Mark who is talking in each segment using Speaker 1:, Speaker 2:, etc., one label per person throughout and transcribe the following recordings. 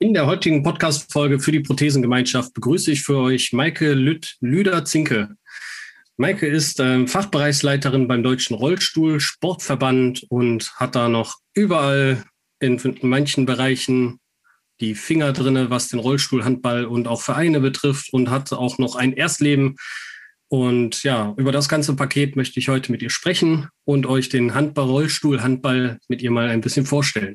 Speaker 1: In der heutigen Podcast-Folge für die Prothesengemeinschaft begrüße ich für euch Maike Lüder-Zinke. Maike ist äh, Fachbereichsleiterin beim Deutschen Rollstuhl Sportverband und hat da noch überall in manchen Bereichen die Finger drinne, was den Rollstuhlhandball und auch Vereine betrifft und hat auch noch ein Erstleben. Und ja, über das ganze Paket möchte ich heute mit ihr sprechen und euch den Handball, Rollstuhl-Handball mit ihr mal ein bisschen vorstellen.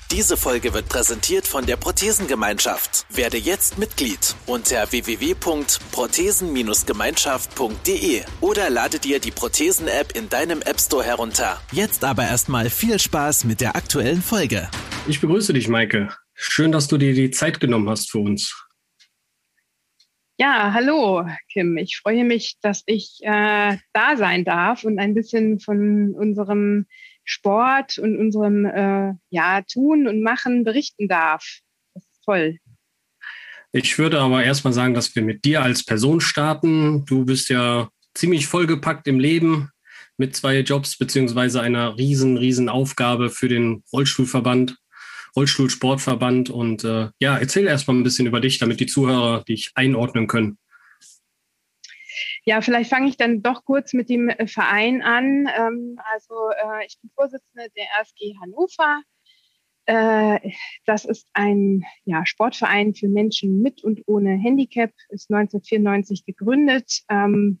Speaker 2: Diese Folge wird präsentiert von der Prothesengemeinschaft. Werde jetzt Mitglied unter www.prothesen-gemeinschaft.de oder lade dir die Prothesen-App in deinem App Store herunter. Jetzt aber erstmal viel Spaß mit der aktuellen Folge.
Speaker 1: Ich begrüße dich, Maike. Schön, dass du dir die Zeit genommen hast für uns.
Speaker 3: Ja, hallo, Kim. Ich freue mich, dass ich äh, da sein darf und ein bisschen von unserem Sport und unserem äh, ja, Tun und Machen berichten darf. Das ist toll.
Speaker 1: Ich würde aber erstmal sagen, dass wir mit dir als Person starten. Du bist ja ziemlich vollgepackt im Leben mit zwei Jobs beziehungsweise einer riesen, riesen Aufgabe für den Rollstuhlverband, Rollstuhlsportverband. Und äh, ja, erzähl erstmal ein bisschen über dich, damit die Zuhörer dich einordnen können.
Speaker 3: Ja, vielleicht fange ich dann doch kurz mit dem äh, Verein an. Ähm, also äh, ich bin Vorsitzende der RSG Hannover. Äh, das ist ein ja, Sportverein für Menschen mit und ohne Handicap, ist 1994 gegründet ähm,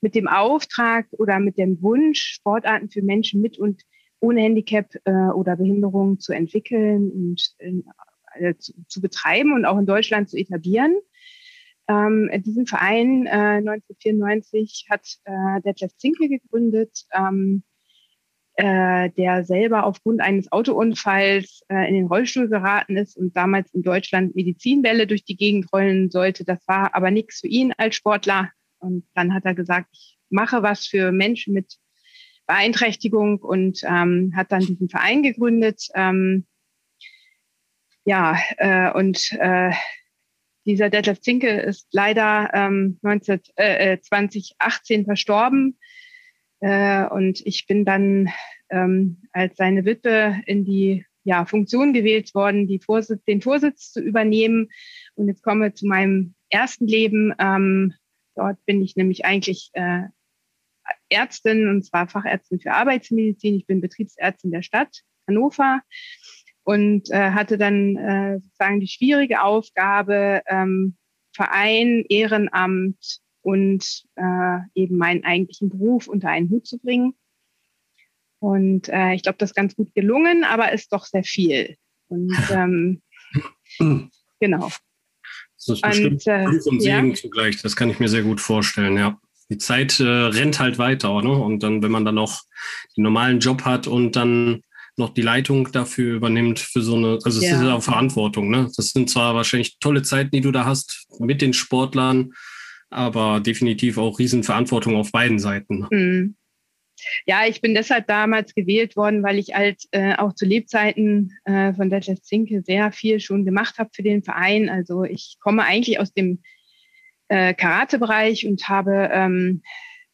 Speaker 3: mit dem Auftrag oder mit dem Wunsch, Sportarten für Menschen mit und ohne Handicap oder Behinderung zu entwickeln und zu betreiben und auch in Deutschland zu etablieren. Ähm, diesen Verein äh, 1994 hat äh, Detlef Zinke gegründet, ähm, äh, der selber aufgrund eines Autounfalls äh, in den Rollstuhl geraten ist und damals in Deutschland Medizinbälle durch die Gegend rollen sollte. Das war aber nichts für ihn als Sportler. Und dann hat er gesagt, ich mache was für Menschen mit Beeinträchtigung und ähm, hat dann diesen Verein gegründet. Ähm, ja, äh, und äh, dieser Detlef Zinke ist leider ähm, 19, äh, 2018 äh, verstorben. Äh, und ich bin dann ähm, als seine Witwe in die ja, Funktion gewählt worden, die Vorsitz, den Vorsitz zu übernehmen. Und jetzt komme ich zu meinem ersten Leben. Ähm, dort bin ich nämlich eigentlich äh, Ärztin, und zwar Fachärztin für Arbeitsmedizin. Ich bin Betriebsärztin der Stadt Hannover und äh, hatte dann äh, sozusagen die schwierige Aufgabe, ähm, Verein, Ehrenamt und äh, eben meinen eigentlichen Beruf unter einen Hut zu bringen. Und äh, ich glaube, das ist ganz gut gelungen, aber ist doch sehr viel. Und ähm, genau.
Speaker 1: Das ist bestimmt und, äh, und Segen ja. zugleich. Das kann ich mir sehr gut vorstellen, ja. Die Zeit äh, rennt halt weiter, ne? Und dann, wenn man dann noch den normalen Job hat und dann noch die Leitung dafür übernimmt für so eine, also es ja. ist ja auch Verantwortung, ne? Das sind zwar wahrscheinlich tolle Zeiten, die du da hast mit den Sportlern, aber definitiv auch Riesenverantwortung auf beiden Seiten. Mhm.
Speaker 3: Ja, ich bin deshalb damals gewählt worden, weil ich halt äh, auch zu Lebzeiten äh, von Detlef Zinke sehr viel schon gemacht habe für den Verein. Also ich komme eigentlich aus dem äh, Karate-Bereich und habe ähm,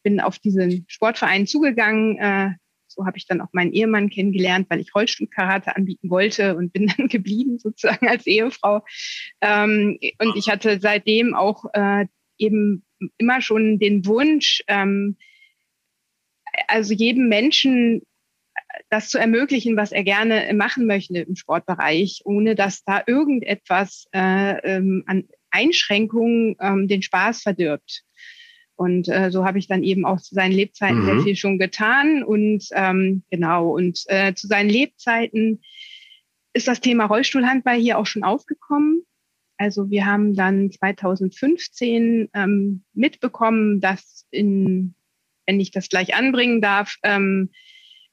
Speaker 3: bin auf diesen Sportverein zugegangen, äh, so habe ich dann auch meinen Ehemann kennengelernt, weil ich Rollstuhlkarate anbieten wollte und bin dann geblieben sozusagen als Ehefrau. Ähm, und ich hatte seitdem auch äh, eben immer schon den Wunsch, ähm, also jedem Menschen das zu ermöglichen, was er gerne machen möchte im Sportbereich, ohne dass da irgendetwas äh, ähm, an Einschränkungen ähm, den Spaß verdirbt. Und äh, so habe ich dann eben auch zu seinen Lebzeiten mhm. sehr viel schon getan. Und ähm, genau, und äh, zu seinen Lebzeiten ist das Thema Rollstuhlhandball hier auch schon aufgekommen. Also wir haben dann 2015 ähm, mitbekommen, dass in, wenn ich das gleich anbringen darf, ähm,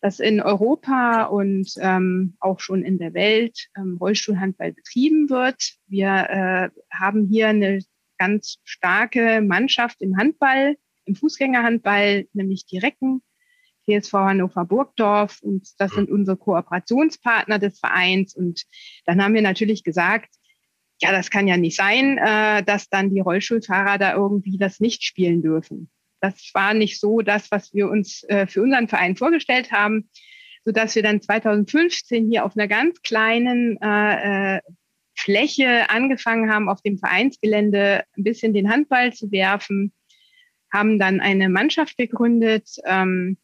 Speaker 3: dass in Europa und ähm, auch schon in der Welt ähm, Rollstuhlhandball betrieben wird. Wir äh, haben hier eine ganz starke Mannschaft im Handball, im Fußgängerhandball, nämlich die Recken, TSV Hannover Burgdorf und das sind unsere Kooperationspartner des Vereins. Und dann haben wir natürlich gesagt, ja, das kann ja nicht sein, äh, dass dann die Rollstuhlfahrer da irgendwie das nicht spielen dürfen. Das war nicht so das, was wir uns äh, für unseren Verein vorgestellt haben, so dass wir dann 2015 hier auf einer ganz kleinen äh, Fläche angefangen haben, auf dem Vereinsgelände ein bisschen den Handball zu werfen, haben dann eine Mannschaft gegründet, ähm,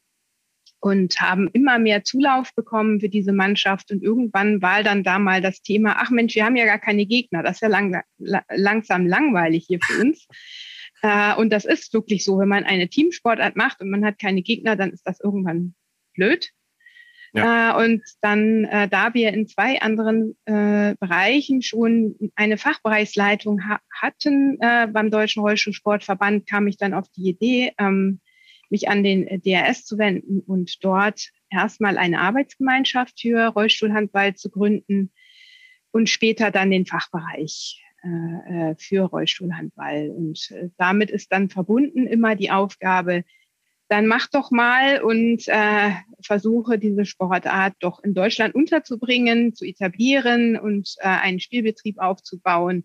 Speaker 3: und haben immer mehr Zulauf bekommen für diese Mannschaft. Und irgendwann war dann da mal das Thema, ach Mensch, wir haben ja gar keine Gegner. Das ist ja lang, langsam langweilig hier für uns. Äh, und das ist wirklich so, wenn man eine Teamsportart macht und man hat keine Gegner, dann ist das irgendwann blöd. Ja. Äh, und dann, äh, da wir in zwei anderen äh, Bereichen schon eine Fachbereichsleitung ha hatten beim Deutschen Rollstuhlsportverband, kam ich dann auf die Idee, ähm, mich an den DRS zu wenden und dort erstmal eine Arbeitsgemeinschaft für Rollstuhlhandball zu gründen und später dann den Fachbereich für Rollstuhlhandball. Und damit ist dann verbunden immer die Aufgabe, dann mach doch mal und äh, versuche diese Sportart doch in Deutschland unterzubringen, zu etablieren und äh, einen Spielbetrieb aufzubauen,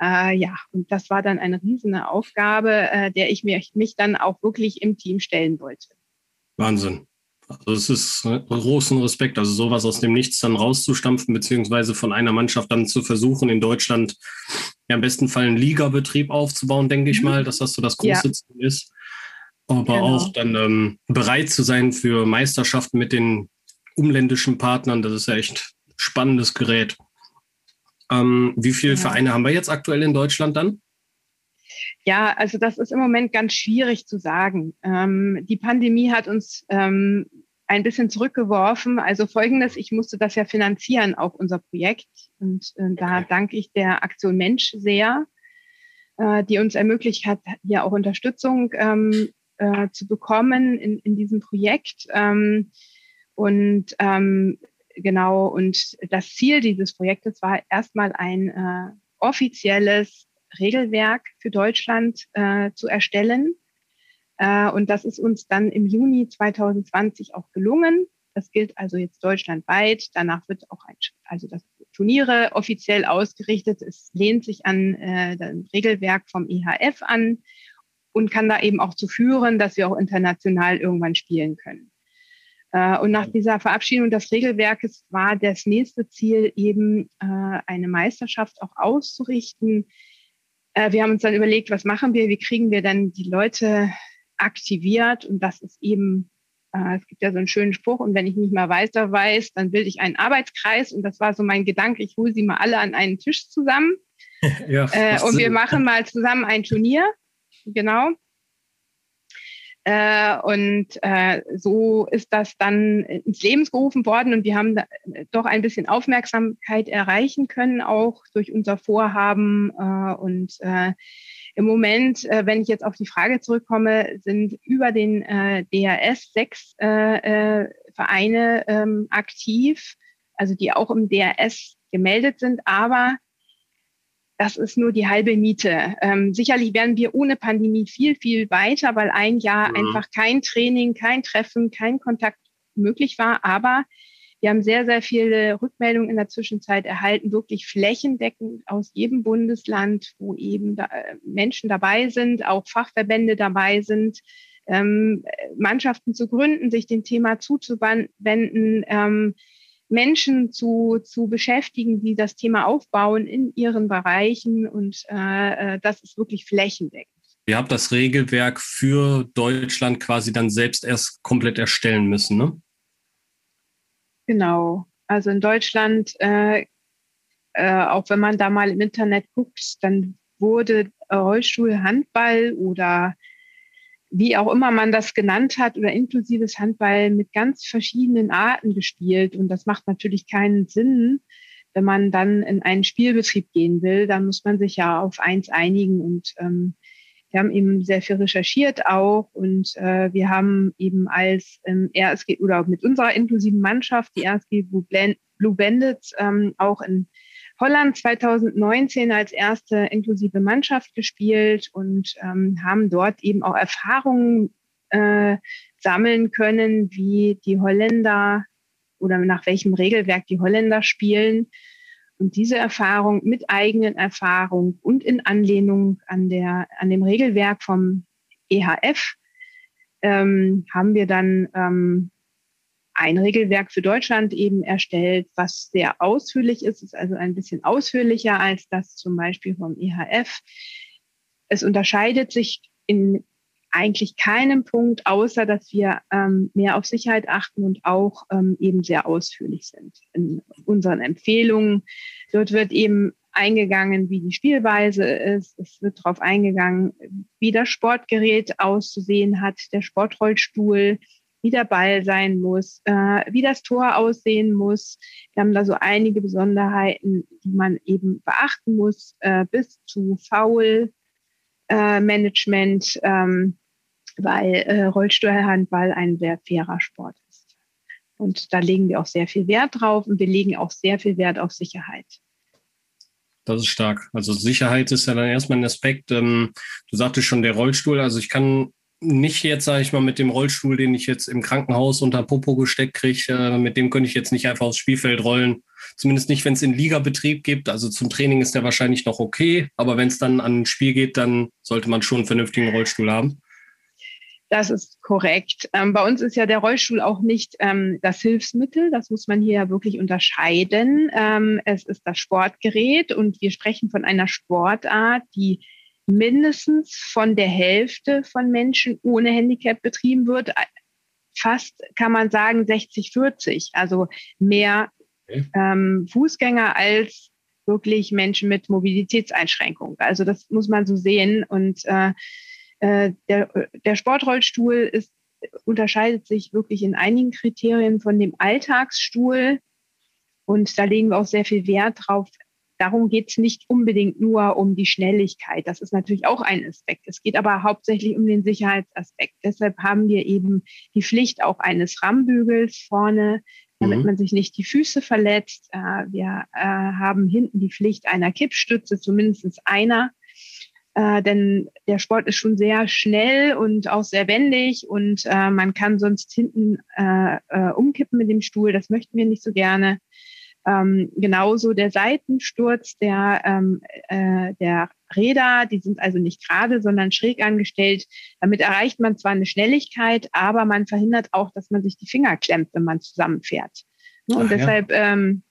Speaker 3: äh, ja, und das war dann eine riesige Aufgabe, äh, der ich mich, mich dann auch wirklich im Team stellen wollte.
Speaker 1: Wahnsinn. Also es ist ne, großen Respekt, also sowas aus dem Nichts dann rauszustampfen, beziehungsweise von einer Mannschaft dann zu versuchen, in Deutschland ja im besten Fall einen Ligabetrieb aufzubauen, denke ich mhm. mal, dass das so das große ja. Ziel ist. Aber genau. auch dann ähm, bereit zu sein für Meisterschaften mit den umländischen Partnern, das ist ja echt spannendes Gerät. Ähm, wie viele ja. Vereine haben wir jetzt aktuell in Deutschland dann?
Speaker 3: Ja, also das ist im Moment ganz schwierig zu sagen. Ähm, die Pandemie hat uns ähm, ein bisschen zurückgeworfen. Also folgendes, ich musste das ja finanzieren, auch unser Projekt. Und äh, da danke ich der Aktion Mensch sehr, äh, die uns ermöglicht hat, hier auch Unterstützung ähm, äh, zu bekommen in, in diesem Projekt. Ähm, und ähm, genau, und das Ziel dieses Projektes war erstmal ein äh, offizielles Regelwerk für Deutschland äh, zu erstellen. Äh, und das ist uns dann im Juni 2020 auch gelungen. Das gilt also jetzt deutschlandweit. Danach wird auch ein, also das Turniere offiziell ausgerichtet. Es lehnt sich an äh, das Regelwerk vom IHF an und kann da eben auch zu führen, dass wir auch international irgendwann spielen können. Äh, und nach dieser Verabschiedung des Regelwerkes war das nächste Ziel eben, äh, eine Meisterschaft auch auszurichten. Äh, wir haben uns dann überlegt, was machen wir, wie kriegen wir dann die Leute aktiviert? Und das ist eben, es gibt ja so einen schönen Spruch und wenn ich nicht mal weiter weiß, dann bilde ich einen Arbeitskreis. Und das war so mein Gedanke, ich hole sie mal alle an einen Tisch zusammen. Ja, und wir machen mal zusammen ein Turnier, genau. Äh, und äh, so ist das dann ins Leben gerufen worden und wir haben da, äh, doch ein bisschen Aufmerksamkeit erreichen können, auch durch unser Vorhaben. Äh, und äh, im Moment, äh, wenn ich jetzt auf die Frage zurückkomme, sind über den DRS sechs Vereine ähm, aktiv, also die auch im DRS gemeldet sind, aber das ist nur die halbe Miete. Ähm, sicherlich wären wir ohne Pandemie viel, viel weiter, weil ein Jahr mhm. einfach kein Training, kein Treffen, kein Kontakt möglich war. Aber wir haben sehr, sehr viele Rückmeldungen in der Zwischenzeit erhalten, wirklich flächendeckend aus jedem Bundesland, wo eben da, äh, Menschen dabei sind, auch Fachverbände dabei sind, ähm, Mannschaften zu gründen, sich dem Thema zuzuwenden. Ähm, Menschen zu, zu beschäftigen, die das Thema aufbauen in ihren Bereichen. Und äh, äh, das ist wirklich flächendeckend.
Speaker 1: Ihr habt das Regelwerk für Deutschland quasi dann selbst erst komplett erstellen müssen, ne?
Speaker 3: Genau. Also in Deutschland, äh, äh, auch wenn man da mal im Internet guckt, dann wurde Rollstuhl, Handball oder wie auch immer man das genannt hat, oder inklusives Handball mit ganz verschiedenen Arten gespielt. Und das macht natürlich keinen Sinn, wenn man dann in einen Spielbetrieb gehen will. Dann muss man sich ja auf eins einigen. Und ähm, wir haben eben sehr viel recherchiert auch. Und äh, wir haben eben als ähm, RSG oder mit unserer inklusiven Mannschaft, die RSG Blue Bandits, ähm, auch in Holland 2019 als erste inklusive Mannschaft gespielt und ähm, haben dort eben auch Erfahrungen äh, sammeln können, wie die Holländer oder nach welchem Regelwerk die Holländer spielen. Und diese Erfahrung mit eigenen Erfahrungen und in Anlehnung an, der, an dem Regelwerk vom EHF ähm, haben wir dann ähm, ein Regelwerk für Deutschland eben erstellt, was sehr ausführlich ist, ist also ein bisschen ausführlicher als das zum Beispiel vom EHF. Es unterscheidet sich in eigentlich keinem Punkt, außer dass wir ähm, mehr auf Sicherheit achten und auch ähm, eben sehr ausführlich sind in unseren Empfehlungen. Dort wird eben eingegangen, wie die Spielweise ist. Es wird darauf eingegangen, wie das Sportgerät auszusehen hat, der Sportrollstuhl, wie der Ball sein muss, äh, wie das Tor aussehen muss. Wir haben da so einige Besonderheiten, die man eben beachten muss, äh, bis zu Foul-Management, äh, ähm, weil äh, Rollstuhlhandball ein sehr fairer Sport ist. Und da legen wir auch sehr viel Wert drauf und wir legen auch sehr viel Wert auf Sicherheit.
Speaker 1: Das ist stark. Also Sicherheit ist ja dann erstmal ein Aspekt. Ähm, du sagtest schon der Rollstuhl. Also ich kann nicht jetzt, sage ich mal, mit dem Rollstuhl, den ich jetzt im Krankenhaus unter Popo gesteckt kriege, äh, mit dem könnte ich jetzt nicht einfach aufs Spielfeld rollen. Zumindest nicht, wenn es in Ligabetrieb gibt. Also zum Training ist der wahrscheinlich noch okay, aber wenn es dann an ein Spiel geht, dann sollte man schon einen vernünftigen Rollstuhl haben.
Speaker 3: Das ist korrekt. Ähm, bei uns ist ja der Rollstuhl auch nicht ähm, das Hilfsmittel. Das muss man hier wirklich unterscheiden. Ähm, es ist das Sportgerät und wir sprechen von einer Sportart, die mindestens von der Hälfte von Menschen ohne Handicap betrieben wird. Fast kann man sagen 60-40, also mehr ähm, Fußgänger als wirklich Menschen mit Mobilitätseinschränkungen. Also das muss man so sehen. Und äh, äh, der, der Sportrollstuhl ist, unterscheidet sich wirklich in einigen Kriterien von dem Alltagsstuhl. Und da legen wir auch sehr viel Wert drauf. Darum geht es nicht unbedingt nur um die Schnelligkeit. Das ist natürlich auch ein Aspekt. Es geht aber hauptsächlich um den Sicherheitsaspekt. Deshalb haben wir eben die Pflicht auch eines Rammbügels vorne, damit mhm. man sich nicht die Füße verletzt. Äh, wir äh, haben hinten die Pflicht einer Kippstütze, zumindest einer, äh, denn der Sport ist schon sehr schnell und auch sehr wendig und man kann sonst hinten umkippen mit dem Stuhl. Das möchten wir nicht so gerne. Ähm, genauso der Seitensturz der, ähm, äh, der Räder, die sind also nicht gerade, sondern schräg angestellt. Damit erreicht man zwar eine Schnelligkeit, aber man verhindert auch, dass man sich die Finger klemmt, wenn man zusammenfährt. Und Ach, deshalb ja. ähm,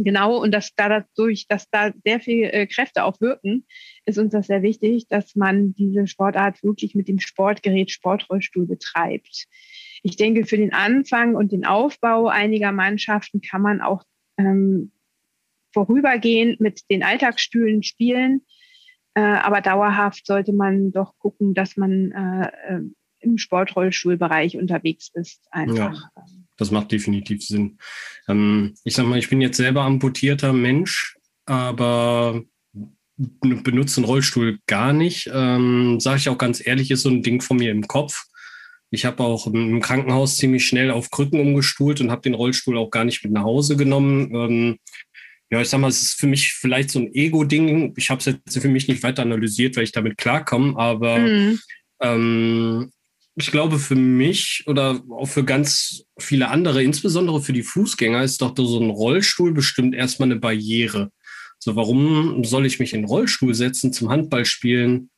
Speaker 3: Genau, und dass da dadurch, dass da sehr viele äh, Kräfte auch wirken, ist uns das sehr wichtig, dass man diese Sportart wirklich mit dem Sportgerät Sportrollstuhl betreibt. Ich denke, für den Anfang und den Aufbau einiger Mannschaften kann man auch ähm, vorübergehend mit den Alltagsstühlen spielen. Äh, aber dauerhaft sollte man doch gucken, dass man äh, äh im Sportrollstuhlbereich unterwegs ist.
Speaker 1: Einfach. Ja. Das macht definitiv Sinn. Ähm, ich sag mal, ich bin jetzt selber amputierter Mensch, aber benutze einen Rollstuhl gar nicht. Ähm, Sage ich auch ganz ehrlich, ist so ein Ding von mir im Kopf. Ich habe auch im Krankenhaus ziemlich schnell auf Krücken umgestuhlt und habe den Rollstuhl auch gar nicht mit nach Hause genommen. Ähm, ja, ich sag mal, es ist für mich vielleicht so ein Ego-Ding. Ich habe es jetzt für mich nicht weiter analysiert, weil ich damit klarkomme, aber mhm. ähm, ich glaube, für mich oder auch für ganz viele andere, insbesondere für die Fußgänger, ist doch so ein Rollstuhl bestimmt erstmal eine Barriere. So, warum soll ich mich in den Rollstuhl setzen zum Handballspielen?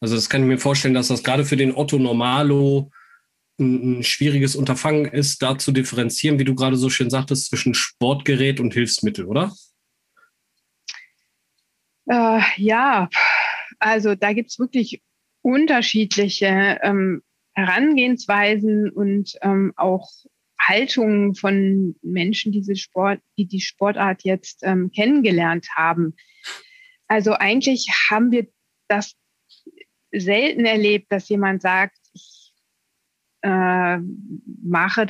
Speaker 1: Also, das kann ich mir vorstellen, dass das gerade für den Otto Normalo ein, ein schwieriges Unterfangen ist, da zu differenzieren, wie du gerade so schön sagtest, zwischen Sportgerät und Hilfsmittel, oder?
Speaker 3: Äh, ja, also da gibt es wirklich unterschiedliche ähm, Herangehensweisen und ähm, auch Haltungen von Menschen, diese Sport, die die Sportart jetzt ähm, kennengelernt haben. Also eigentlich haben wir das selten erlebt, dass jemand sagt, äh, mache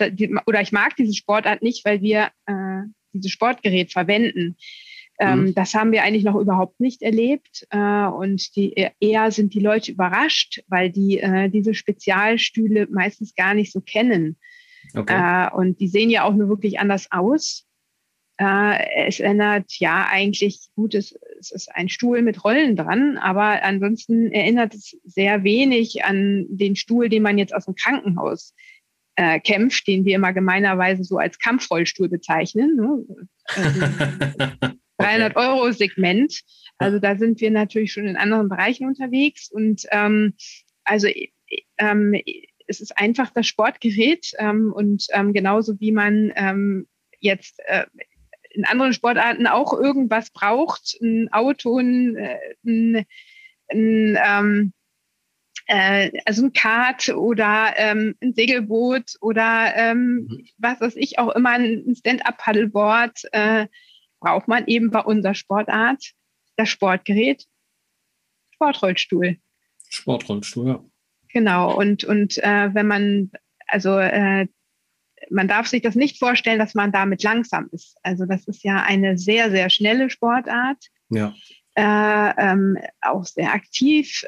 Speaker 3: oder ich mag diese Sportart nicht, weil wir äh, dieses Sportgerät verwenden. Ähm, mhm. Das haben wir eigentlich noch überhaupt nicht erlebt. Äh, und die, eher sind die Leute überrascht, weil die äh, diese Spezialstühle meistens gar nicht so kennen. Okay. Äh, und die sehen ja auch nur wirklich anders aus. Äh, es erinnert ja eigentlich, gut, es, es, ist ein Stuhl mit Rollen dran, aber ansonsten erinnert es sehr wenig an den Stuhl, den man jetzt aus dem Krankenhaus äh, kämpft, den wir immer gemeinerweise so als Kampfrollstuhl bezeichnen. Ne? Also, 300 okay. Euro Segment. Also da sind wir natürlich schon in anderen Bereichen unterwegs und ähm, also ähm, es ist einfach das Sportgerät ähm, und ähm, genauso wie man ähm, jetzt äh, in anderen Sportarten auch irgendwas braucht, ein Auto, ein, äh, ein, ein ähm, äh, also ein Kart oder ähm, ein Segelboot oder ähm, mhm. was weiß ich auch immer, ein Stand-up-Paddleboard, äh, braucht man eben bei unserer Sportart das Sportgerät Sportrollstuhl.
Speaker 1: Sportrollstuhl, ja.
Speaker 3: Genau, und, und äh, wenn man, also äh, man darf sich das nicht vorstellen, dass man damit langsam ist. Also das ist ja eine sehr, sehr schnelle Sportart.
Speaker 1: Ja.
Speaker 3: Äh, ähm, auch sehr aktiv.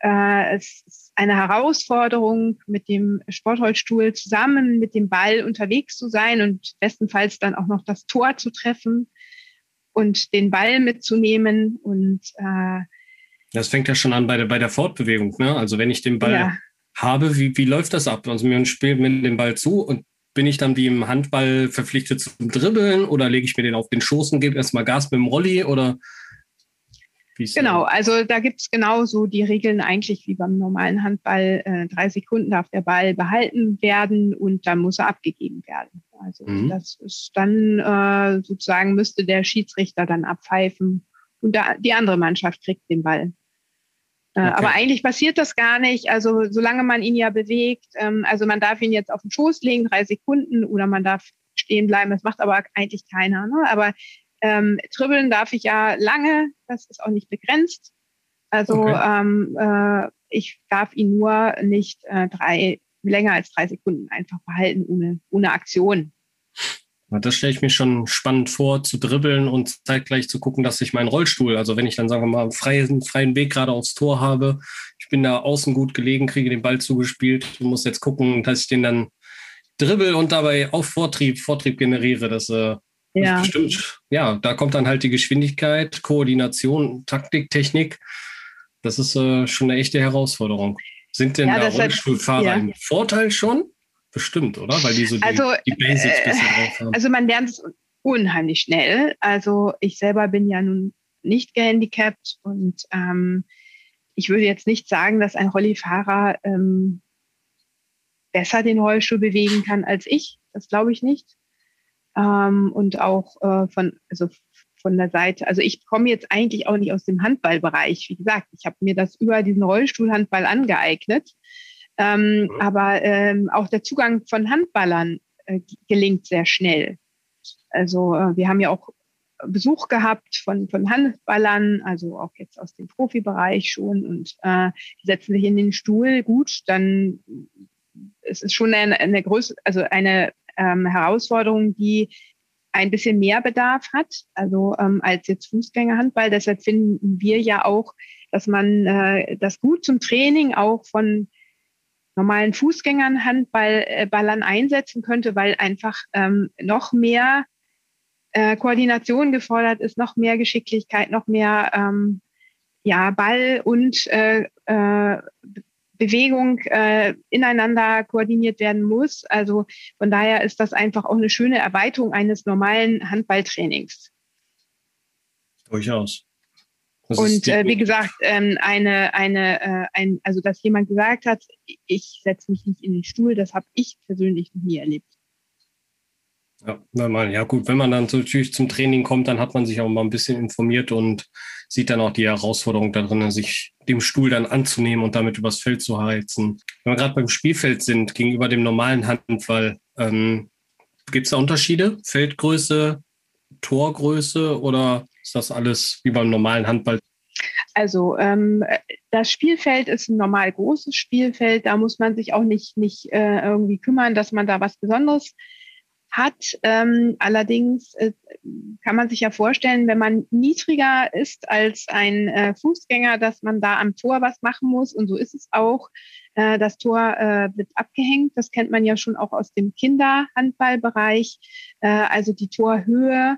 Speaker 3: Äh, es ist eine Herausforderung, mit dem Sportholzstuhl zusammen mit dem Ball unterwegs zu sein und bestenfalls dann auch noch das Tor zu treffen und den Ball mitzunehmen und äh,
Speaker 1: das fängt ja schon an bei der, bei der Fortbewegung. Ne? Also wenn ich den Ball ja. habe, wie, wie läuft das ab? Also mir spielt mir den Ball zu und bin ich dann wie im Handball verpflichtet zum Dribbeln oder lege ich mir den auf den Schoß und gebe erstmal Gas mit dem Rolli oder
Speaker 3: Genau, also da gibt es genauso die Regeln eigentlich wie beim normalen Handball. Äh, drei Sekunden darf der Ball behalten werden und dann muss er abgegeben werden. Also mhm. das ist dann äh, sozusagen müsste der Schiedsrichter dann abpfeifen und da, die andere Mannschaft kriegt den Ball. Äh, okay. Aber eigentlich passiert das gar nicht. Also solange man ihn ja bewegt, ähm, also man darf ihn jetzt auf den Schoß legen, drei Sekunden, oder man darf stehen bleiben. Das macht aber eigentlich keiner. Ne? Aber ähm, dribbeln darf ich ja lange. Das ist auch nicht begrenzt. Also okay. ähm, äh, ich darf ihn nur nicht äh, drei länger als drei Sekunden einfach behalten ohne ohne Aktion.
Speaker 1: Das stelle ich mir schon spannend vor, zu dribbeln und zeitgleich zu gucken, dass ich meinen Rollstuhl, also wenn ich dann, sagen wir mal, einen freien, freien Weg gerade aufs Tor habe, ich bin da außen gut gelegen, kriege den Ball zugespielt und muss jetzt gucken, dass ich den dann dribbel und dabei auch Vortrieb, Vortrieb generiere. Das äh, ja. bestimmt, ja, da kommt dann halt die Geschwindigkeit, Koordination, Taktik, Technik. Das ist äh, schon eine echte Herausforderung. Sind denn ja, da Rollstuhlfahrer ja. im Vorteil schon? Bestimmt, oder? Weil die so die,
Speaker 3: also, die Basics äh, besser drauf haben. Also man lernt es unheimlich schnell. Also ich selber bin ja nun nicht gehandicapt und ähm, ich würde jetzt nicht sagen, dass ein Rollifahrer ähm, besser den Rollstuhl bewegen kann als ich. Das glaube ich nicht. Ähm, und auch äh, von, also von der Seite, also ich komme jetzt eigentlich auch nicht aus dem Handballbereich. Wie gesagt, ich habe mir das über diesen Rollstuhlhandball angeeignet. Ähm, mhm. Aber ähm, auch der Zugang von Handballern äh, gelingt sehr schnell. Also äh, wir haben ja auch Besuch gehabt von, von Handballern, also auch jetzt aus dem Profibereich schon und äh, die setzen sich in den Stuhl. Gut, dann es ist schon eine, eine größere, also eine ähm, Herausforderung, die ein bisschen mehr Bedarf hat, also ähm, als jetzt Fußgängerhandball. Deshalb finden wir ja auch, dass man äh, das gut zum Training auch von normalen Fußgängern Handballern äh, einsetzen könnte, weil einfach ähm, noch mehr äh, Koordination gefordert ist, noch mehr Geschicklichkeit, noch mehr ähm, ja, Ball und äh, äh, Bewegung äh, ineinander koordiniert werden muss. Also von daher ist das einfach auch eine schöne Erweiterung eines normalen Handballtrainings.
Speaker 1: Durchaus.
Speaker 3: Das und äh, wie gesagt, ähm, eine, eine, äh, ein, also dass jemand gesagt hat, ich setze mich nicht in den Stuhl, das habe ich persönlich noch nie erlebt.
Speaker 1: Ja, wenn man, ja gut, wenn man dann natürlich zum Training kommt, dann hat man sich auch mal ein bisschen informiert und sieht dann auch die Herausforderung darin, sich dem Stuhl dann anzunehmen und damit übers Feld zu heizen. Wenn wir gerade beim Spielfeld sind, gegenüber dem normalen Handball, ähm, gibt es da Unterschiede? Feldgröße, Torgröße oder ist das alles wie beim normalen Handball?
Speaker 3: Also ähm, das Spielfeld ist ein normal großes Spielfeld. Da muss man sich auch nicht, nicht äh, irgendwie kümmern, dass man da was Besonderes hat. Ähm, allerdings äh, kann man sich ja vorstellen, wenn man niedriger ist als ein äh, Fußgänger, dass man da am Tor was machen muss. Und so ist es auch. Äh, das Tor äh, wird abgehängt. Das kennt man ja schon auch aus dem Kinderhandballbereich. Äh, also die Torhöhe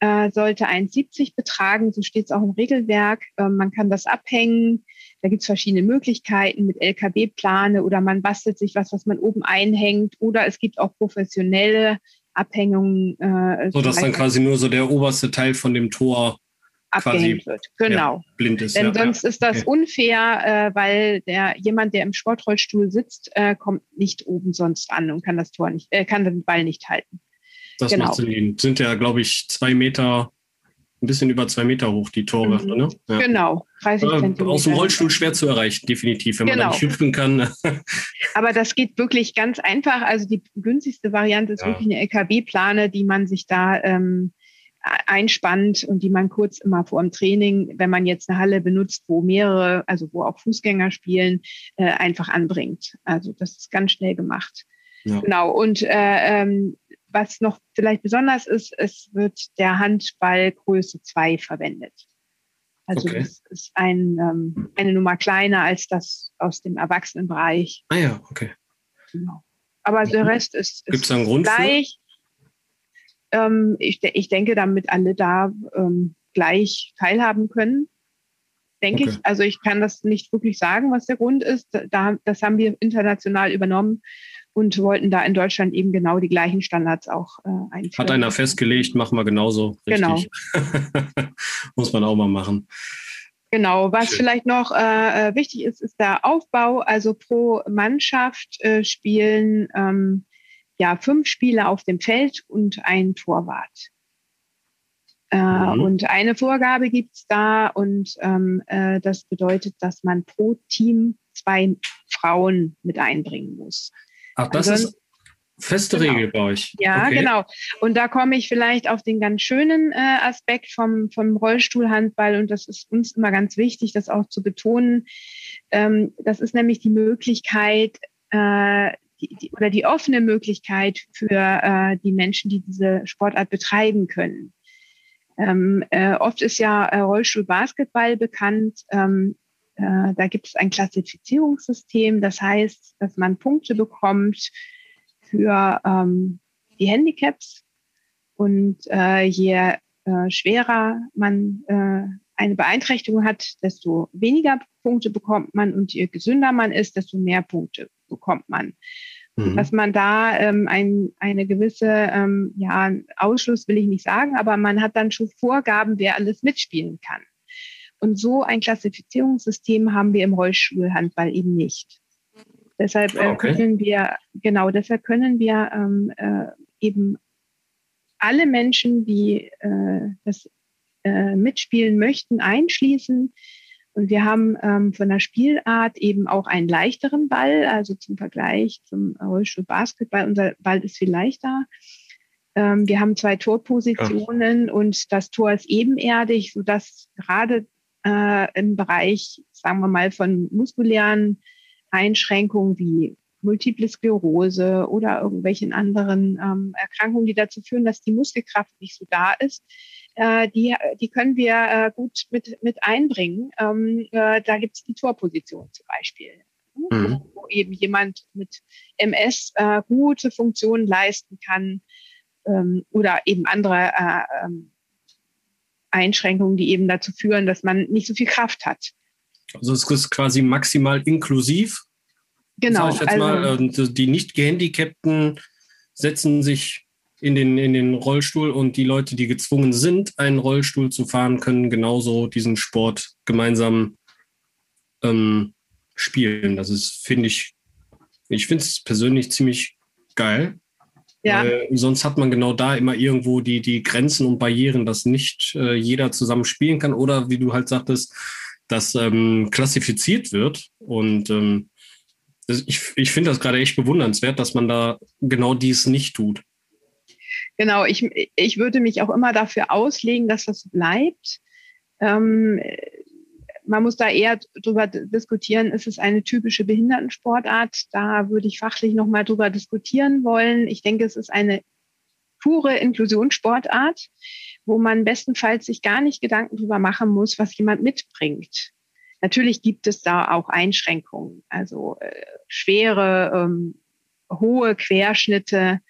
Speaker 3: äh, sollte 1,70 betragen. So steht es auch im Regelwerk. Äh, man kann das abhängen. Da gibt es verschiedene Möglichkeiten mit LKW-Plane oder man bastelt sich was, was man oben einhängt. Oder es gibt auch professionelle Abhängungen.
Speaker 1: Äh, so dass dann quasi nur so der oberste Teil von dem Tor
Speaker 3: abgehängt wird. Genau. Ja,
Speaker 1: blind ist.
Speaker 3: Denn
Speaker 1: ja,
Speaker 3: sonst
Speaker 1: ja.
Speaker 3: ist das okay. unfair, äh, weil der jemand, der im Sportrollstuhl sitzt, äh, kommt nicht oben sonst an und kann das Tor nicht, äh, kann den Ball nicht halten.
Speaker 1: Das genau. macht Sinn. Sind ja, glaube ich, zwei Meter, ein bisschen über zwei Meter hoch, die Torwürfe,
Speaker 3: mhm. ne? Ja. Genau, 30 Zentimeter.
Speaker 1: Aus dem Rollstuhl schwer zu erreichen, definitiv, wenn genau. man da nicht hüpfen kann.
Speaker 3: Aber das geht wirklich ganz einfach. Also die günstigste Variante ist wirklich eine LKW-Plane, die man sich da ähm, einspannt und die man kurz immer vor dem Training, wenn man jetzt eine Halle benutzt, wo mehrere, also wo auch Fußgänger spielen, äh, einfach anbringt. Also das ist ganz schnell gemacht. Ja. Genau. Und äh, ähm, was noch vielleicht besonders ist, es wird der Handball Größe 2 verwendet. Also okay. das ist ein, ähm, eine Nummer kleiner als das aus dem Erwachsenenbereich.
Speaker 1: Ah ja, okay.
Speaker 3: Genau. Aber der Rest ist,
Speaker 1: ist Gibt's einen Grund
Speaker 3: gleich. Ähm, ich, ich denke, damit alle da ähm, gleich teilhaben können. Denke okay. ich. Also ich kann das nicht wirklich sagen, was der Grund ist. Da, das haben wir international übernommen und wollten da in Deutschland eben genau die gleichen Standards auch äh, einführen.
Speaker 1: Hat einer festgelegt, machen wir genauso. Richtig. Genau. Muss man auch mal machen.
Speaker 3: Genau, was Schön. vielleicht noch äh, äh, wichtig ist, ist der Aufbau. Also pro Mannschaft äh, spielen ähm, ja fünf Spieler auf dem Feld und ein Torwart. Äh, mhm. Und eine Vorgabe gibt's da und ähm, äh, das bedeutet, dass man pro Team zwei Frauen mit einbringen muss.
Speaker 1: Ach, das Ansonsten, ist feste genau. Regel bei euch.
Speaker 3: Ja, okay. genau. Und da komme ich vielleicht auf den ganz schönen äh, Aspekt vom, vom Rollstuhlhandball und das ist uns immer ganz wichtig, das auch zu betonen. Ähm, das ist nämlich die Möglichkeit, äh, die, die, oder die offene Möglichkeit für äh, die Menschen, die diese Sportart betreiben können. Ähm, äh, oft ist ja äh, Rollstuhl-Basketball bekannt. Ähm, äh, da gibt es ein Klassifizierungssystem, das heißt, dass man Punkte bekommt für ähm, die Handicaps und äh, je äh, schwerer man äh, eine Beeinträchtigung hat, desto weniger Punkte bekommt man und je gesünder man ist, desto mehr Punkte bekommt man. Mhm. Dass man da ähm, ein, eine gewisse, ähm, ja, Ausschluss will ich nicht sagen, aber man hat dann schon Vorgaben, wer alles mitspielen kann. Und so ein Klassifizierungssystem haben wir im Rollstuhlhandball eben nicht. Deshalb äh, okay. können wir, genau, deshalb können wir ähm, äh, eben alle Menschen, die äh, das äh, mitspielen möchten, einschließen. Und wir haben ähm, von der Spielart eben auch einen leichteren Ball, also zum Vergleich zum Rollstuhl Basketball. Unser Ball ist viel leichter. Ähm, wir haben zwei Torpositionen ja. und das Tor ist ebenerdig, sodass gerade äh, im Bereich, sagen wir mal, von muskulären Einschränkungen wie Multiple Sklerose oder irgendwelchen anderen ähm, Erkrankungen, die dazu führen, dass die Muskelkraft nicht so da ist, äh, die, die können wir äh, gut mit, mit einbringen. Ähm, äh, da gibt es die Torposition zum Beispiel, mhm. wo, wo, eben jemand mit MS äh, gute Funktionen leisten kann ähm, oder eben andere äh, ähm, Einschränkungen, die eben dazu führen, dass man nicht so viel Kraft hat.
Speaker 1: Also es ist quasi maximal inklusiv.
Speaker 3: Genau.
Speaker 1: Ich jetzt also, mal, die nicht gehandicapten setzen sich in den, in den Rollstuhl und die Leute, die gezwungen sind, einen Rollstuhl zu fahren, können genauso diesen Sport gemeinsam ähm, spielen. Das ist, finde ich, ich finde es persönlich ziemlich geil. Ja. Weil sonst hat man genau da immer irgendwo die, die Grenzen und Barrieren, dass nicht äh, jeder zusammen spielen kann oder wie du halt sagtest, dass ähm, klassifiziert wird. Und ähm, das, ich, ich finde das gerade echt bewundernswert, dass man da genau dies nicht tut.
Speaker 3: Genau, ich, ich würde mich auch immer dafür auslegen, dass das bleibt. Ähm, man muss da eher drüber diskutieren, ist es eine typische Behindertensportart? Da würde ich fachlich nochmal drüber diskutieren wollen. Ich denke, es ist eine pure Inklusionssportart, wo man bestenfalls sich gar nicht Gedanken drüber machen muss, was jemand mitbringt. Natürlich gibt es da auch Einschränkungen, also äh, schwere, ähm, hohe Querschnitte,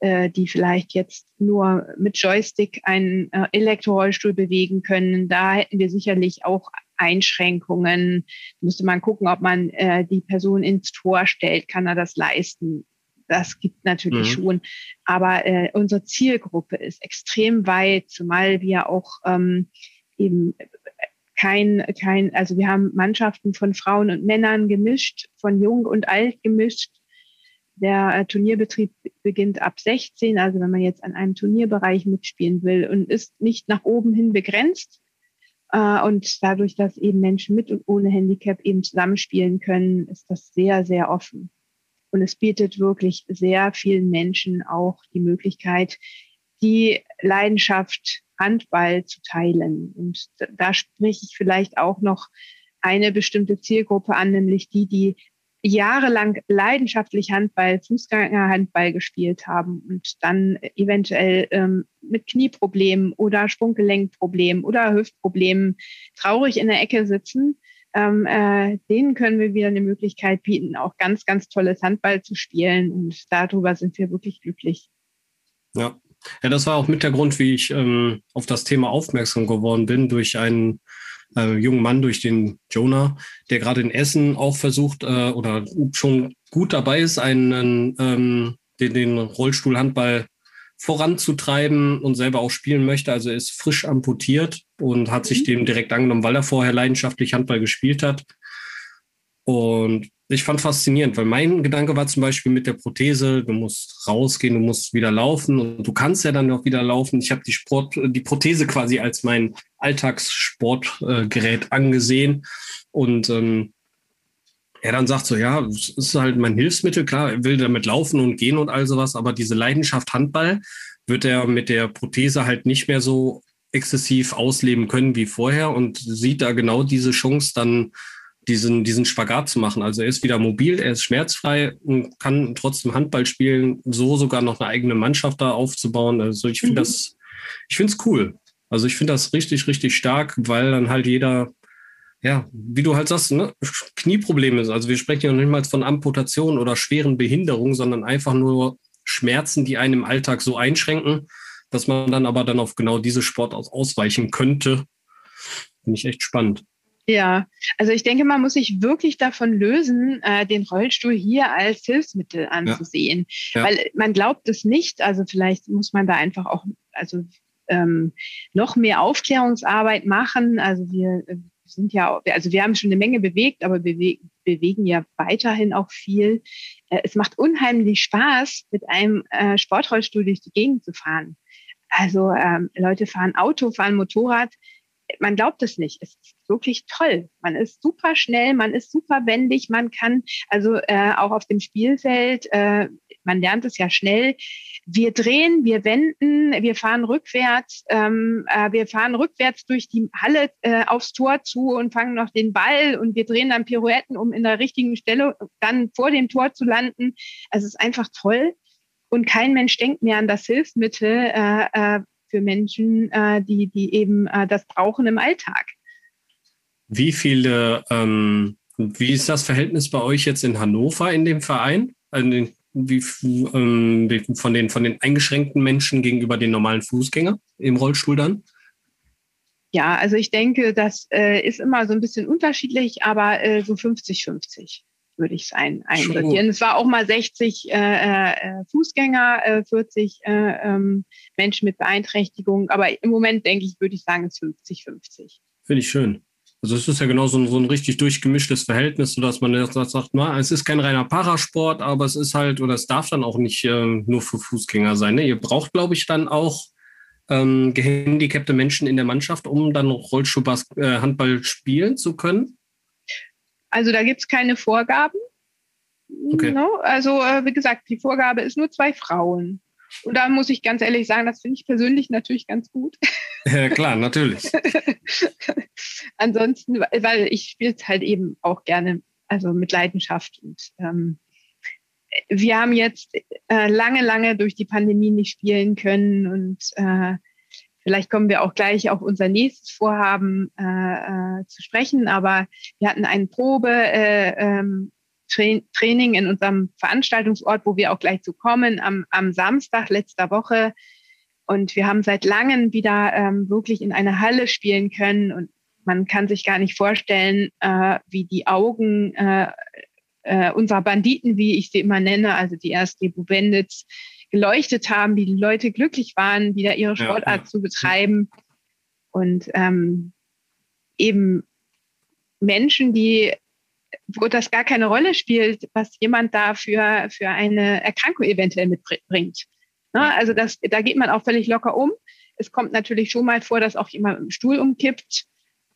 Speaker 3: äh, die vielleicht jetzt nur mit Joystick einen äh, Elektrorollstuhl bewegen können. Da hätten wir sicherlich auch Einschränkungen. Müsste man gucken, ob man äh, die Person ins Tor stellt. Kann er das leisten? das gibt natürlich mhm. schon. Aber äh, unsere Zielgruppe ist extrem weit, zumal wir auch ähm, eben kein, kein, also wir haben Mannschaften von Frauen und Männern gemischt, von jung und alt gemischt. Der äh, Turnierbetrieb beginnt ab 16, also wenn man jetzt an einem Turnierbereich mitspielen will und ist nicht nach oben hin begrenzt. Äh, und dadurch, dass eben Menschen mit und ohne Handicap eben zusammenspielen können, ist das sehr, sehr offen. Und es bietet wirklich sehr vielen Menschen auch die Möglichkeit, die Leidenschaft Handball zu teilen. Und da spreche ich vielleicht auch noch eine bestimmte Zielgruppe an, nämlich die, die jahrelang leidenschaftlich Handball, Fußgängerhandball gespielt haben und dann eventuell ähm, mit Knieproblemen oder Sprunggelenkproblemen oder Hüftproblemen traurig in der Ecke sitzen. Ähm, äh, denen können wir wieder eine Möglichkeit bieten, auch ganz, ganz tolles Handball zu spielen. Und darüber sind wir wirklich glücklich.
Speaker 1: Ja, ja, das war auch mit der Grund, wie ich ähm, auf das Thema aufmerksam geworden bin, durch einen äh, jungen Mann, durch den Jonah, der gerade in Essen auch versucht äh, oder schon gut dabei ist, einen, ähm, den, den Rollstuhlhandball voranzutreiben und selber auch spielen möchte. Also er ist frisch amputiert und hat sich mhm. dem direkt angenommen, weil er vorher leidenschaftlich Handball gespielt hat. Und ich fand faszinierend, weil mein Gedanke war zum Beispiel mit der Prothese, du musst rausgehen, du musst wieder laufen und du kannst ja dann auch wieder laufen. Ich habe die Sport, die Prothese quasi als mein Alltagssportgerät äh, angesehen und ähm, er dann sagt so, ja, es ist halt mein Hilfsmittel, klar, er will damit laufen und gehen und all sowas, aber diese Leidenschaft Handball wird er mit der Prothese halt nicht mehr so exzessiv ausleben können wie vorher und sieht da genau diese Chance dann diesen, diesen Spagat zu machen. Also er ist wieder mobil, er ist schmerzfrei und kann trotzdem Handball spielen, so sogar noch eine eigene Mannschaft da aufzubauen. Also ich finde mhm. das, ich finde es cool. Also ich finde das richtig, richtig stark, weil dann halt jeder, ja, wie du halt sagst, ne, Knieprobleme ist. Also wir sprechen ja noch nicht mal von Amputation oder schweren Behinderungen, sondern einfach nur Schmerzen, die einen im Alltag so einschränken, dass man dann aber dann auf genau diese Sportart ausweichen könnte. Finde ich echt spannend.
Speaker 3: Ja, also ich denke, man muss sich wirklich davon lösen, äh, den Rollstuhl hier als Hilfsmittel anzusehen. Ja. Ja. Weil man glaubt es nicht. Also vielleicht muss man da einfach auch, also ähm, noch mehr Aufklärungsarbeit machen. Also wir sind ja, also wir haben schon eine Menge bewegt, aber wir bewegen ja weiterhin auch viel. Äh, es macht unheimlich Spaß, mit einem äh, Sportrollstuhl durch die Gegend zu fahren. Also ähm, Leute fahren Auto, fahren Motorrad man glaubt es nicht. Es ist wirklich toll. Man ist super schnell, man ist super wendig, man kann also äh, auch auf dem Spielfeld, äh, man lernt es ja schnell. Wir drehen, wir wenden, wir fahren rückwärts, ähm, äh, wir fahren rückwärts durch die Halle äh, aufs Tor zu und fangen noch den Ball und wir drehen dann Pirouetten, um in der richtigen Stelle dann vor dem Tor zu landen. Es ist einfach toll. Und kein Mensch denkt mehr an das Hilfsmittel, äh, äh, für Menschen, äh, die, die eben äh, das brauchen im Alltag.
Speaker 1: Wie viele, ähm, wie ist das Verhältnis bei euch jetzt in Hannover in dem Verein? Also wie, ähm, von, den, von den eingeschränkten Menschen gegenüber den normalen Fußgängern im Rollstuhl dann?
Speaker 3: Ja, also ich denke, das äh, ist immer so ein bisschen unterschiedlich, aber äh, so 50-50 würde ich es ein, einsortieren. Es war auch mal 60 äh, äh, Fußgänger, äh, 40 äh, ähm, Menschen mit Beeinträchtigung, aber im Moment denke ich, würde ich sagen, es ist 50-50.
Speaker 1: Finde ich schön. Also es ist ja genau so ein, so ein richtig durchgemischtes Verhältnis, sodass man jetzt sagt, na, es ist kein reiner Parasport, aber es ist halt, oder es darf dann auch nicht äh, nur für Fußgänger sein. Ne? Ihr braucht, glaube ich, dann auch ähm, gehandicapte Menschen in der Mannschaft, um dann Rollstuhl-Handball äh, spielen zu können.
Speaker 3: Also da gibt es keine Vorgaben. Okay. No? Also äh, wie gesagt, die Vorgabe ist nur zwei Frauen. Und da muss ich ganz ehrlich sagen, das finde ich persönlich natürlich ganz gut.
Speaker 1: Ja, klar, natürlich.
Speaker 3: Ansonsten, weil ich spiele es halt eben auch gerne, also mit Leidenschaft. Und ähm, wir haben jetzt äh, lange, lange durch die Pandemie nicht spielen können und äh, Vielleicht kommen wir auch gleich auf unser nächstes Vorhaben äh, äh, zu sprechen, aber wir hatten ein Probe. Äh, ähm, Training in unserem Veranstaltungsort, wo wir auch gleich zu kommen, am, am Samstag letzter Woche. Und wir haben seit langem wieder ähm, wirklich in einer Halle spielen können. Und man kann sich gar nicht vorstellen, äh, wie die Augen äh, äh, unserer Banditen, wie ich sie immer nenne, also die erste Bandits, geleuchtet haben, wie die Leute glücklich waren, wieder ihre Sportart ja, zu betreiben. Und ähm, eben Menschen, die, wo das gar keine Rolle spielt, was jemand da für, für eine Erkrankung eventuell mitbringt. Ne? Also das, da geht man auch völlig locker um. Es kommt natürlich schon mal vor, dass auch jemand im Stuhl umkippt.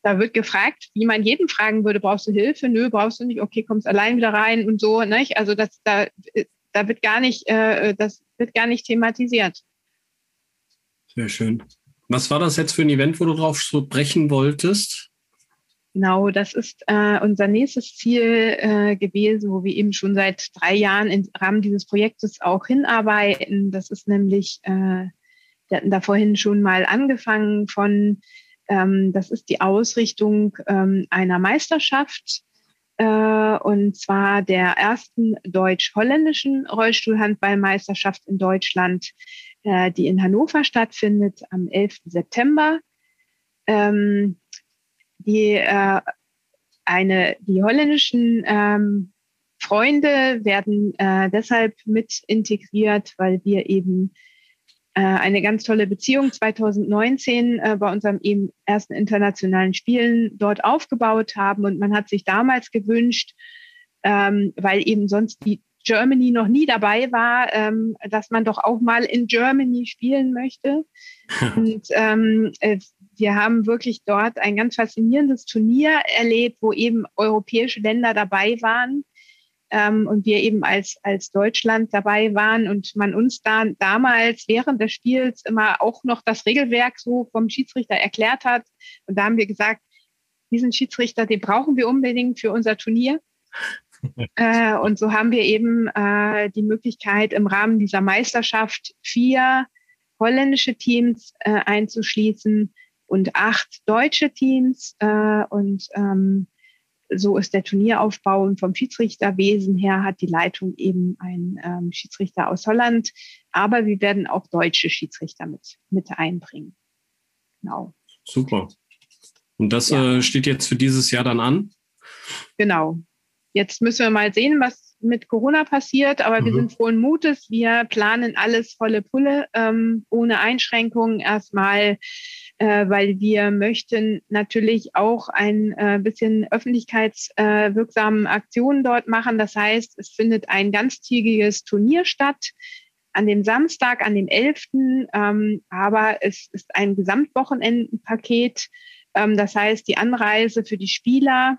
Speaker 3: Da wird gefragt, wie man jeden fragen würde, brauchst du Hilfe? Nö, brauchst du nicht. Okay, kommst allein wieder rein und so. Nicht? Also das, da, da wird gar nicht, äh, das wird gar nicht thematisiert.
Speaker 1: Sehr schön. Was war das jetzt für ein Event, wo du drauf so brechen wolltest?
Speaker 3: Genau, das ist äh, unser nächstes Ziel äh, gewesen, wo wir eben schon seit drei Jahren im Rahmen dieses Projektes auch hinarbeiten. Das ist nämlich, äh, wir hatten da vorhin schon mal angefangen von, ähm, das ist die Ausrichtung ähm, einer Meisterschaft äh, und zwar der ersten deutsch-holländischen Rollstuhlhandballmeisterschaft in Deutschland, äh, die in Hannover stattfindet am 11. September. Ähm, die, äh, eine, die holländischen ähm, Freunde werden äh, deshalb mit integriert, weil wir eben eine ganz tolle Beziehung 2019 äh, bei unserem eben ersten internationalen Spielen dort aufgebaut haben. Und man hat sich damals gewünscht, ähm, weil eben sonst die Germany noch nie dabei war, ähm, dass man doch auch mal in Germany spielen möchte. Und ähm, äh, wir haben wirklich dort ein ganz faszinierendes Turnier erlebt, wo eben europäische Länder dabei waren ähm, und wir eben als, als Deutschland dabei waren und man uns da damals während des Spiels immer auch noch das Regelwerk so vom Schiedsrichter erklärt hat. Und da haben wir gesagt, diesen Schiedsrichter, den brauchen wir unbedingt für unser Turnier. äh, und so haben wir eben äh, die Möglichkeit, im Rahmen dieser Meisterschaft vier holländische Teams äh, einzuschließen und acht deutsche Teams. Äh, und ähm, so ist der Turnieraufbau und vom Schiedsrichterwesen her hat die Leitung eben ein ähm, Schiedsrichter aus Holland. Aber wir werden auch deutsche Schiedsrichter mit, mit einbringen.
Speaker 1: Genau. Super. Und das ja. äh, steht jetzt für dieses Jahr dann an?
Speaker 3: Genau. Jetzt müssen wir mal sehen, was mit Corona passiert, aber mhm. wir sind frohen Mutes. Wir planen alles volle Pulle, ähm, ohne Einschränkungen erstmal, äh, weil wir möchten natürlich auch ein äh, bisschen öffentlichkeitswirksame äh, Aktionen dort machen. Das heißt, es findet ein ganztägiges Turnier statt an dem Samstag, an dem 11. Ähm, aber es ist ein Gesamtwochenendenpaket. Ähm, das heißt, die Anreise für die Spieler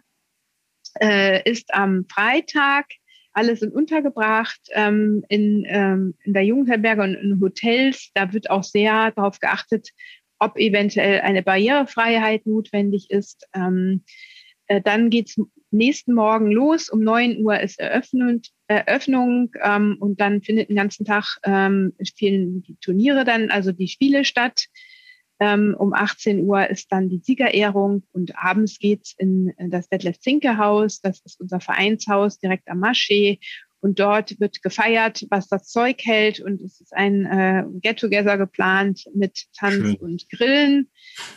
Speaker 3: äh, ist am Freitag. Alle sind untergebracht ähm, in, ähm, in der Jugendherberge und in Hotels. Da wird auch sehr darauf geachtet, ob eventuell eine Barrierefreiheit notwendig ist. Ähm, äh, dann geht's nächsten Morgen los. Um neun Uhr ist Eröffnung, Eröffnung ähm, und dann findet den ganzen Tag ähm, finden die Turniere dann, also die Spiele statt. Ähm, um 18 Uhr ist dann die Siegerehrung und abends geht's in, in das Detlef Zinke Haus. Das ist unser Vereinshaus direkt am Maschee. Und dort wird gefeiert, was das Zeug hält. Und es ist ein äh, Get-Together geplant mit Tanz Schön. und Grillen.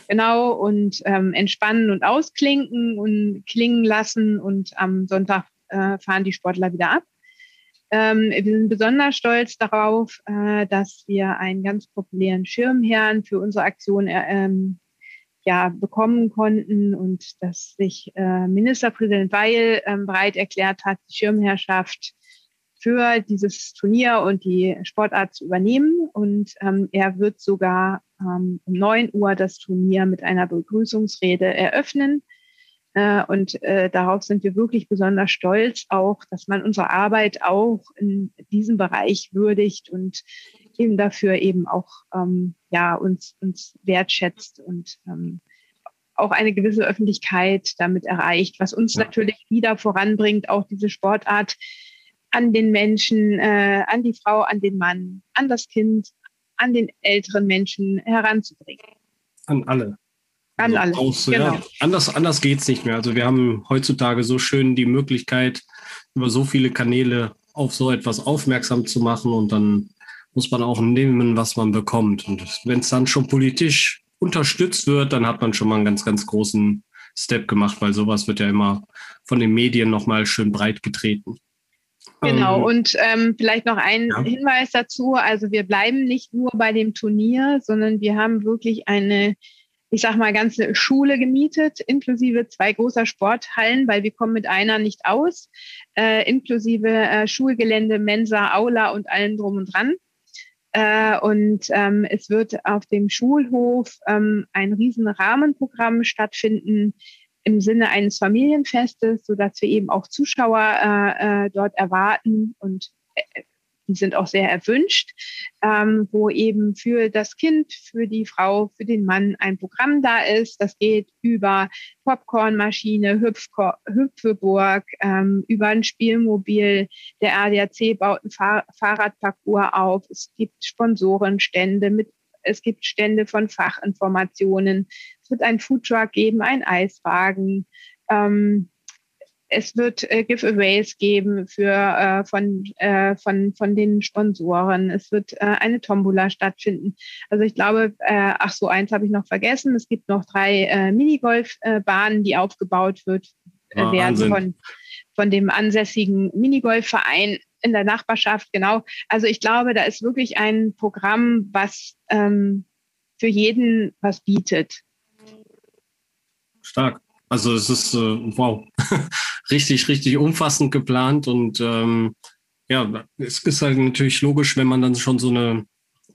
Speaker 3: Genau. Und ähm, entspannen und ausklinken und klingen lassen. Und am Sonntag äh, fahren die Sportler wieder ab. Ähm, wir sind besonders stolz darauf, äh, dass wir einen ganz populären Schirmherrn für unsere Aktion äh, ähm, ja, bekommen konnten und dass sich äh, Ministerpräsident Weil ähm, bereit erklärt hat, die Schirmherrschaft für dieses Turnier und die Sportart zu übernehmen. Und ähm, er wird sogar ähm, um neun Uhr das Turnier mit einer Begrüßungsrede eröffnen. Äh, und äh, darauf sind wir wirklich besonders stolz, auch, dass man unsere Arbeit auch in diesem Bereich würdigt und eben dafür eben auch ähm, ja uns uns wertschätzt und ähm, auch eine gewisse Öffentlichkeit damit erreicht, was uns ja. natürlich wieder voranbringt, auch diese Sportart an den Menschen, äh, an die Frau, an den Mann, an das Kind, an den älteren Menschen heranzubringen.
Speaker 1: An alle.
Speaker 3: An also alle.
Speaker 1: Aus, genau. ja, anders anders geht es nicht mehr. Also wir haben heutzutage so schön die Möglichkeit, über so viele Kanäle auf so etwas aufmerksam zu machen und dann muss man auch nehmen, was man bekommt. Und wenn es dann schon politisch unterstützt wird, dann hat man schon mal einen ganz, ganz großen Step gemacht, weil sowas wird ja immer von den Medien nochmal schön breit getreten.
Speaker 3: Genau, ähm, und ähm, vielleicht noch ein ja. Hinweis dazu. Also wir bleiben nicht nur bei dem Turnier, sondern wir haben wirklich eine, ich sag mal, ganze Schule gemietet, inklusive zwei großer Sporthallen, weil wir kommen mit einer nicht aus, äh, inklusive äh, Schulgelände, Mensa, Aula und allem drum und dran. Äh, und ähm, es wird auf dem Schulhof ähm, ein riesen Rahmenprogramm stattfinden im Sinne eines Familienfestes, so dass wir eben auch Zuschauer äh, äh, dort erwarten und äh, die sind auch sehr erwünscht, ähm, wo eben für das Kind, für die Frau, für den Mann ein Programm da ist. Das geht über Popcornmaschine, Hüpfeburg, ähm, über ein Spielmobil. Der ADAC baut einen Fahr Fahrradparcours auf. Es gibt Sponsorenstände mit es gibt Stände von Fachinformationen. Es wird ein Foodtruck geben, ein Eiswagen. Ähm, es wird äh, Giveaways geben für, äh, von, äh, von, von den Sponsoren. Es wird äh, eine Tombola stattfinden. Also ich glaube, äh, ach so, eins habe ich noch vergessen. Es gibt noch drei äh, Minigolfbahnen, die aufgebaut wird, äh, ah, werden von, von dem ansässigen Minigolfverein in der Nachbarschaft, genau. Also ich glaube, da ist wirklich ein Programm, was ähm, für jeden was bietet.
Speaker 1: Stark. Also es ist äh, wow, richtig, richtig umfassend geplant und ähm, ja, es ist halt natürlich logisch, wenn man dann schon so eine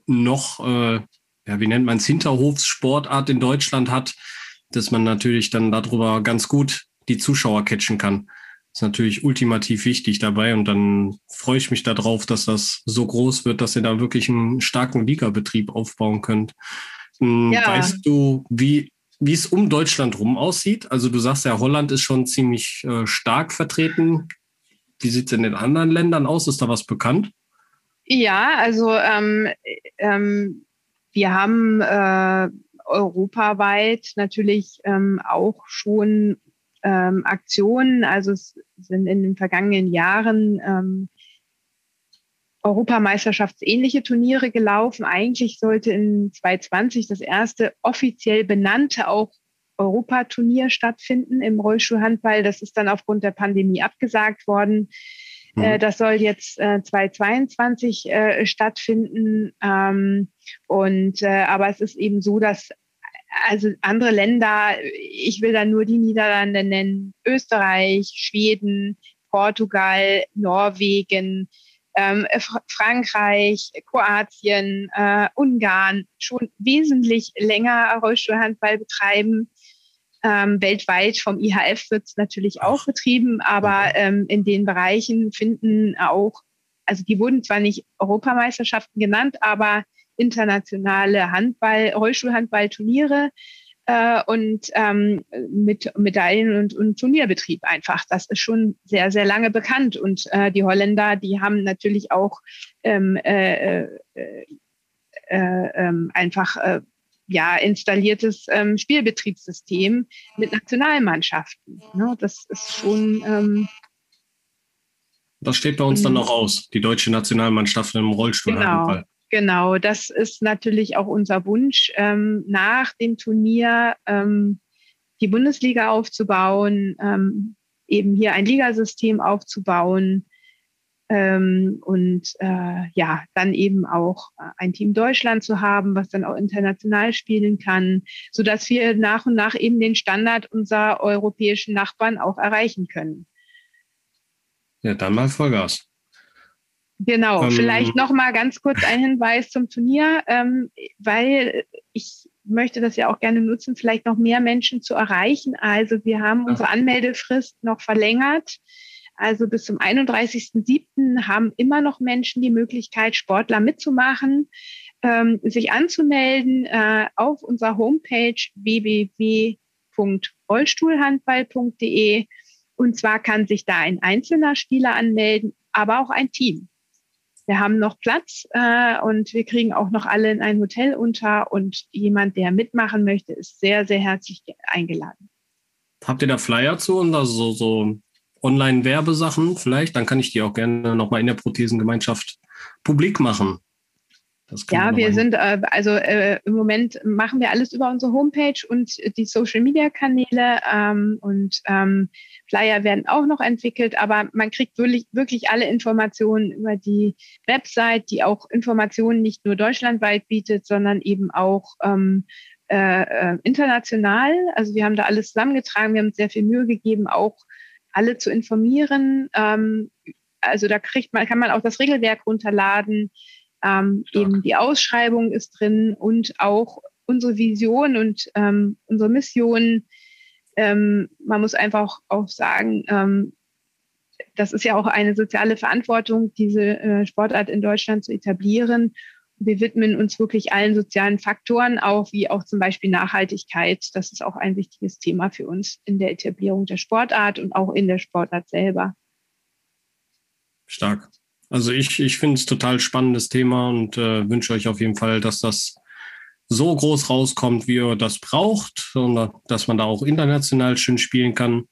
Speaker 1: noch, äh, ja, wie nennt man es, Hinterhofssportart in Deutschland hat, dass man natürlich dann darüber ganz gut die Zuschauer catchen kann ist natürlich ultimativ wichtig dabei und dann freue ich mich darauf, dass das so groß wird, dass ihr da wirklich einen starken Ligabetrieb aufbauen könnt. Hm, ja. Weißt du, wie, wie es um Deutschland rum aussieht? Also du sagst ja, Holland ist schon ziemlich äh, stark vertreten. Wie sieht es in den anderen Ländern aus? Ist da was bekannt?
Speaker 3: Ja, also ähm, ähm, wir haben äh, europaweit natürlich ähm, auch schon ähm, Aktionen. Also es sind in den vergangenen Jahren ähm, Europameisterschaftsähnliche Turniere gelaufen. Eigentlich sollte in 2020 das erste offiziell benannte auch Europaturnier stattfinden im Rollstuhlhandball. Das ist dann aufgrund der Pandemie abgesagt worden. Mhm. Das soll jetzt äh, 2022 äh, stattfinden. Ähm, und äh, aber es ist eben so, dass also andere Länder, ich will da nur die Niederlande nennen, Österreich, Schweden, Portugal, Norwegen, ähm, Frankreich, Kroatien, äh, Ungarn schon wesentlich länger Rollstuhlhandball betreiben. Ähm, weltweit vom IHF wird es natürlich auch betrieben, aber ähm, in den Bereichen finden auch, also die wurden zwar nicht Europameisterschaften genannt, aber internationale Handball, Rollstuhlhandball-Turniere äh, und ähm, mit Medaillen und, und Turnierbetrieb einfach. Das ist schon sehr, sehr lange bekannt. Und äh, die Holländer, die haben natürlich auch ähm, äh, äh, äh, ähm, einfach äh, ja, installiertes ähm, Spielbetriebssystem mit Nationalmannschaften. Ne? Das ist schon. Ähm,
Speaker 1: das steht bei uns dann noch aus, die deutsche Nationalmannschaft im Rollstuhlhandball.
Speaker 3: Genau. Genau, das ist natürlich auch unser Wunsch, ähm, nach dem Turnier ähm, die Bundesliga aufzubauen, ähm, eben hier ein Ligasystem aufzubauen ähm, und äh, ja, dann eben auch ein Team Deutschland zu haben, was dann auch international spielen kann, so dass wir nach und nach eben den Standard unserer europäischen Nachbarn auch erreichen können.
Speaker 1: Ja, dann mal Vollgas.
Speaker 3: Genau, ähm, vielleicht noch mal ganz kurz ein Hinweis zum Turnier, ähm, weil ich möchte das ja auch gerne nutzen, vielleicht noch mehr Menschen zu erreichen. Also wir haben unsere Anmeldefrist noch verlängert. Also bis zum 31.07. haben immer noch Menschen die Möglichkeit, Sportler mitzumachen, ähm, sich anzumelden äh, auf unserer Homepage www.rollstuhlhandball.de. Und zwar kann sich da ein einzelner Spieler anmelden, aber auch ein Team wir haben noch Platz äh, und wir kriegen auch noch alle in ein Hotel unter und jemand, der mitmachen möchte, ist sehr, sehr herzlich eingeladen.
Speaker 1: Habt ihr da Flyer zu und also so, so Online-Werbesachen vielleicht? Dann kann ich die auch gerne nochmal in der Prothesengemeinschaft publik machen.
Speaker 3: Ja, wir sind, äh, also äh, im Moment machen wir alles über unsere Homepage und die Social-Media-Kanäle ähm, und ähm, Flyer werden auch noch entwickelt, aber man kriegt wirklich, wirklich alle Informationen über die Website, die auch Informationen nicht nur deutschlandweit bietet, sondern eben auch ähm, äh, äh, international. Also wir haben da alles zusammengetragen, wir haben uns sehr viel Mühe gegeben, auch alle zu informieren. Ähm, also da kriegt man, kann man auch das Regelwerk runterladen. Ähm, eben die Ausschreibung ist drin und auch unsere Vision und ähm, unsere Mission. Ähm, man muss einfach auch sagen, ähm, das ist ja auch eine soziale Verantwortung, diese äh, Sportart in Deutschland zu etablieren. Wir widmen uns wirklich allen sozialen Faktoren, auch wie auch zum Beispiel Nachhaltigkeit. Das ist auch ein wichtiges Thema für uns in der Etablierung der Sportart und auch in der Sportart selber.
Speaker 1: Stark. Also ich, ich finde es total spannendes Thema und äh, wünsche euch auf jeden Fall, dass das so groß rauskommt, wie ihr das braucht und dass man da auch international schön spielen kann.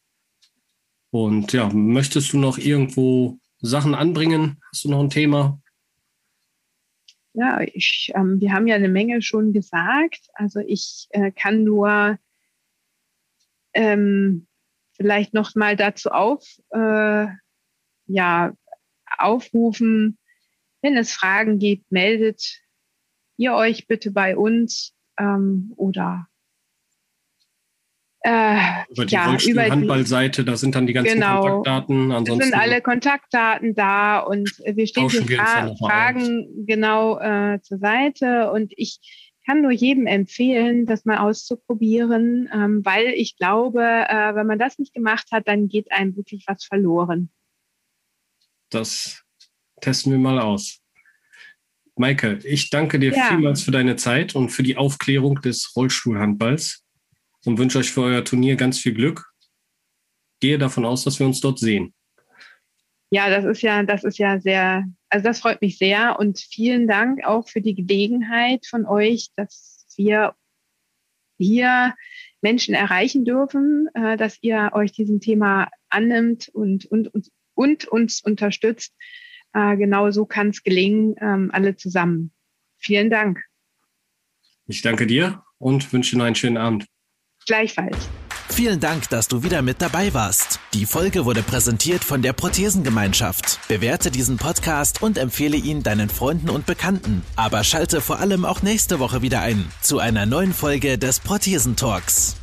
Speaker 1: Und ja, möchtest du noch irgendwo Sachen anbringen? Hast du noch ein Thema?
Speaker 3: Ja, ich, ähm, wir haben ja eine Menge schon gesagt. Also ich äh, kann nur ähm, vielleicht noch mal dazu auf, äh, ja, aufrufen, wenn es Fragen gibt, meldet ihr euch bitte bei uns ähm, oder
Speaker 1: äh, über die ja, über Handballseite, da sind dann die ganzen genau, Kontaktdaten.
Speaker 3: Ansonsten sind alle Kontaktdaten da und wir stehen für Fra Fragen aus. genau äh, zur Seite und ich kann nur jedem empfehlen, das mal auszuprobieren, ähm, weil ich glaube, äh, wenn man das nicht gemacht hat, dann geht einem wirklich was verloren.
Speaker 1: Das testen wir mal aus. Maike, ich danke dir ja. vielmals für deine Zeit und für die Aufklärung des Rollstuhlhandballs und wünsche euch für euer Turnier ganz viel Glück. Gehe davon aus, dass wir uns dort sehen.
Speaker 3: Ja, das ist ja, das ist ja sehr, also das freut mich sehr und vielen Dank auch für die Gelegenheit von euch, dass wir hier Menschen erreichen dürfen, äh, dass ihr euch diesem Thema annimmt und, und, und, und uns unterstützt. Äh, genau so kann es gelingen, ähm, alle zusammen. Vielen Dank.
Speaker 1: Ich danke dir und wünsche noch einen schönen Abend.
Speaker 3: Gleichfalls.
Speaker 2: Vielen Dank, dass du wieder mit dabei warst. Die Folge wurde präsentiert von der Prothesengemeinschaft. Bewerte diesen Podcast und empfehle ihn deinen Freunden und Bekannten. Aber schalte vor allem auch nächste Woche wieder ein zu einer neuen Folge des Prothesentalks.